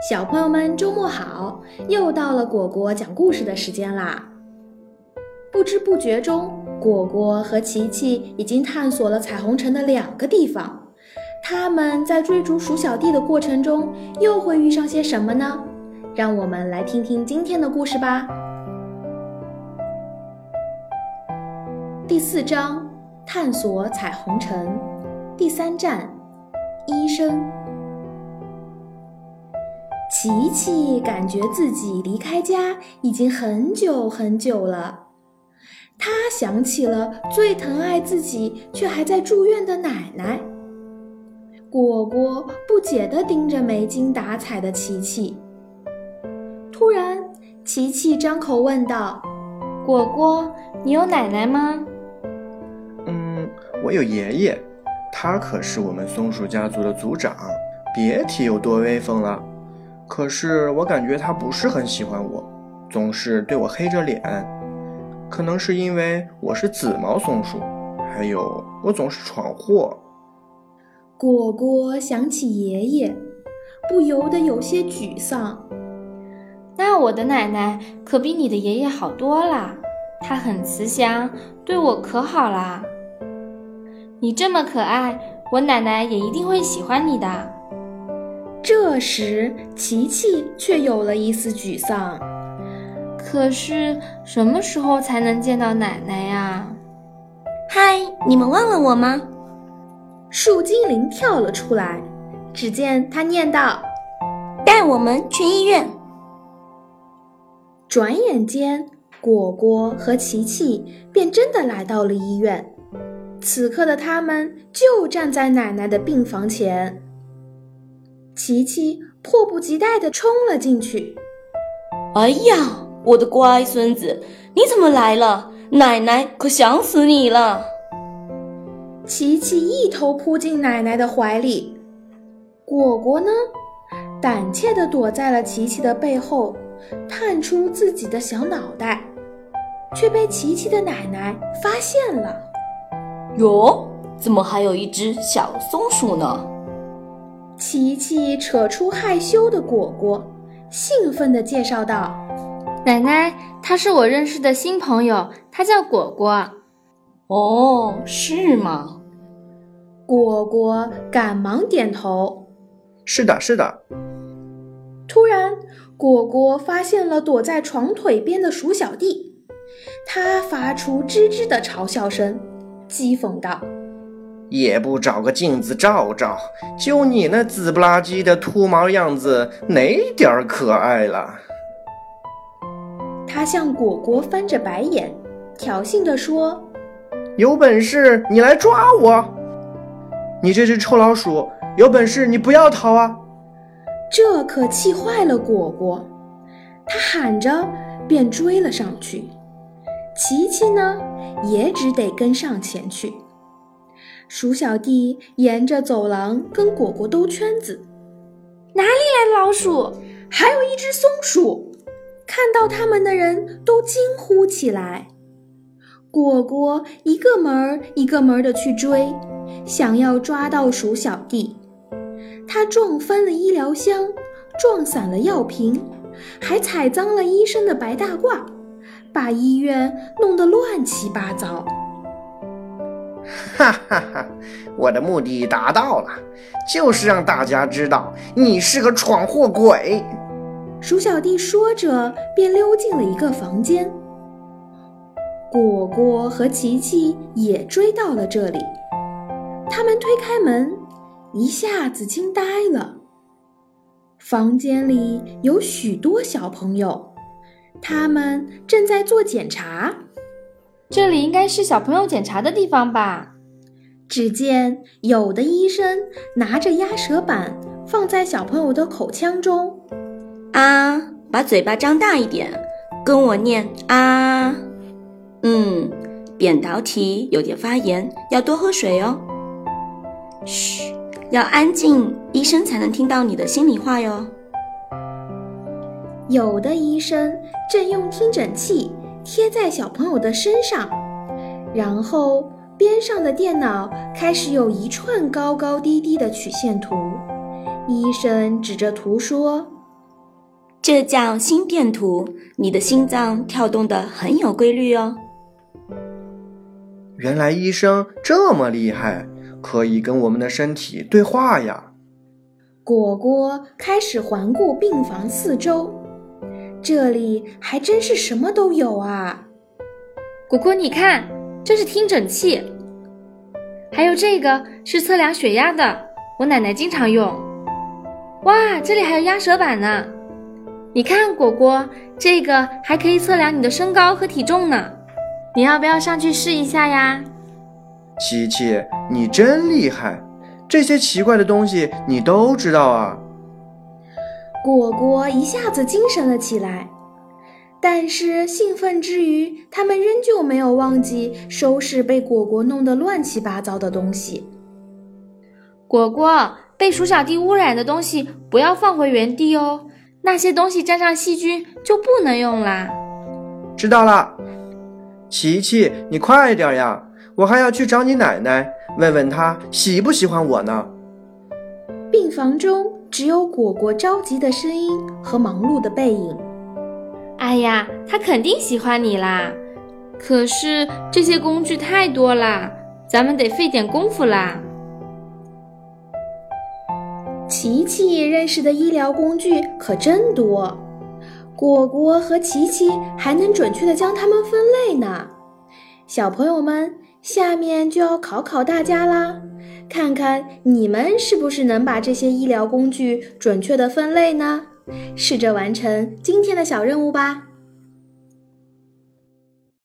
小朋友们，周末好！又到了果果讲故事的时间啦。不知不觉中，果果和琪琪已经探索了彩虹城的两个地方。他们在追逐鼠小弟的过程中，又会遇上些什么呢？让我们来听听今天的故事吧。第四章：探索彩虹城。第三站：医生。琪琪感觉自己离开家已经很久很久了，他想起了最疼爱自己却还在住院的奶奶。果果不解地盯着没精打采的琪琪。突然，琪琪张口问道：“果果，你有奶奶吗？”“嗯，我有爷爷，他可是我们松鼠家族的族长，别提有多威风了。”可是我感觉他不是很喜欢我，总是对我黑着脸。可能是因为我是紫毛松鼠，还有我总是闯祸。果果想起爷爷，不由得有些沮丧。那我的奶奶可比你的爷爷好多啦，她很慈祥，对我可好啦。你这么可爱，我奶奶也一定会喜欢你的。这时，琪琪却有了一丝沮丧。可是，什么时候才能见到奶奶呀？嗨，你们忘了我吗？树精灵跳了出来。只见他念道：“带我们去医院。”转眼间，果果和琪琪便真的来到了医院。此刻的他们就站在奶奶的病房前。琪琪迫不及待地冲了进去。哎呀，我的乖孙子，你怎么来了？奶奶可想死你了！琪琪一头扑进奶奶的怀里。果果呢，胆怯地躲在了琪琪的背后，探出自己的小脑袋，却被琪琪的奶奶发现了。哟，怎么还有一只小松鼠呢？琪琪扯出害羞的果果，兴奋地介绍道：“奶奶，他是我认识的新朋友，他叫果果。”“哦，是吗？”果果赶忙点头：“是的，是的。”突然，果果发现了躲在床腿边的鼠小弟，他发出吱吱的嘲笑声，讥讽道。也不找个镜子照照，就你那紫不拉几的秃毛样子，哪点儿可爱了？他向果果翻着白眼，挑衅地说：“有本事你来抓我！你这只臭老鼠，有本事你不要逃啊！”这可气坏了果果，他喊着便追了上去。琪琪呢，也只得跟上前去。鼠小弟沿着走廊跟果果兜圈子，哪里来的老鼠？还有一只松鼠。看到他们的人都惊呼起来。果果一个门儿一个门儿的去追，想要抓到鼠小弟。他撞翻了医疗箱，撞散了药瓶，还踩脏了医生的白大褂，把医院弄得乱七八糟。哈哈哈！我的目的达到了，就是让大家知道你是个闯祸鬼。鼠小弟说着，便溜进了一个房间。果果和琪琪也追到了这里。他们推开门，一下子惊呆了。房间里有许多小朋友，他们正在做检查。这里应该是小朋友检查的地方吧？只见有的医生拿着压舌板放在小朋友的口腔中，啊，把嘴巴张大一点，跟我念啊。嗯，扁桃体有点发炎，要多喝水哦。嘘，要安静，医生才能听到你的心里话哟。有的医生正用听诊器。贴在小朋友的身上，然后边上的电脑开始有一串高高低低的曲线图。医生指着图说：“这叫心电图，你的心脏跳动的很有规律哦。原来医生这么厉害，可以跟我们的身体对话呀！果果开始环顾病房四周，这里还真是什么都有啊！果果，你看，这是听诊器，还有这个是测量血压的，我奶奶经常用。哇，这里还有压舌板呢！你看，果果，这个还可以测量你的身高和体重呢。你要不要上去试一下呀？琪琪，你真厉害，这些奇怪的东西你都知道啊！果果一下子精神了起来。但是兴奋之余，他们仍旧没有忘记收拾被果果弄得乱七八糟的东西。果果，被鼠小弟污染的东西不要放回原地哦，那些东西沾上细菌就不能用啦。知道了，琪琪，你快点呀，我还要去找你奶奶，问问她喜不喜欢我呢。病房中只有果果着急的声音和忙碌的背影。哎呀，他肯定喜欢你啦！可是这些工具太多啦，咱们得费点功夫啦。琪琪认识的医疗工具可真多，果果和琪琪还能准确的将它们分类呢。小朋友们，下面就要考考大家啦，看看你们是不是能把这些医疗工具准确的分类呢？试着完成今天的小任务吧。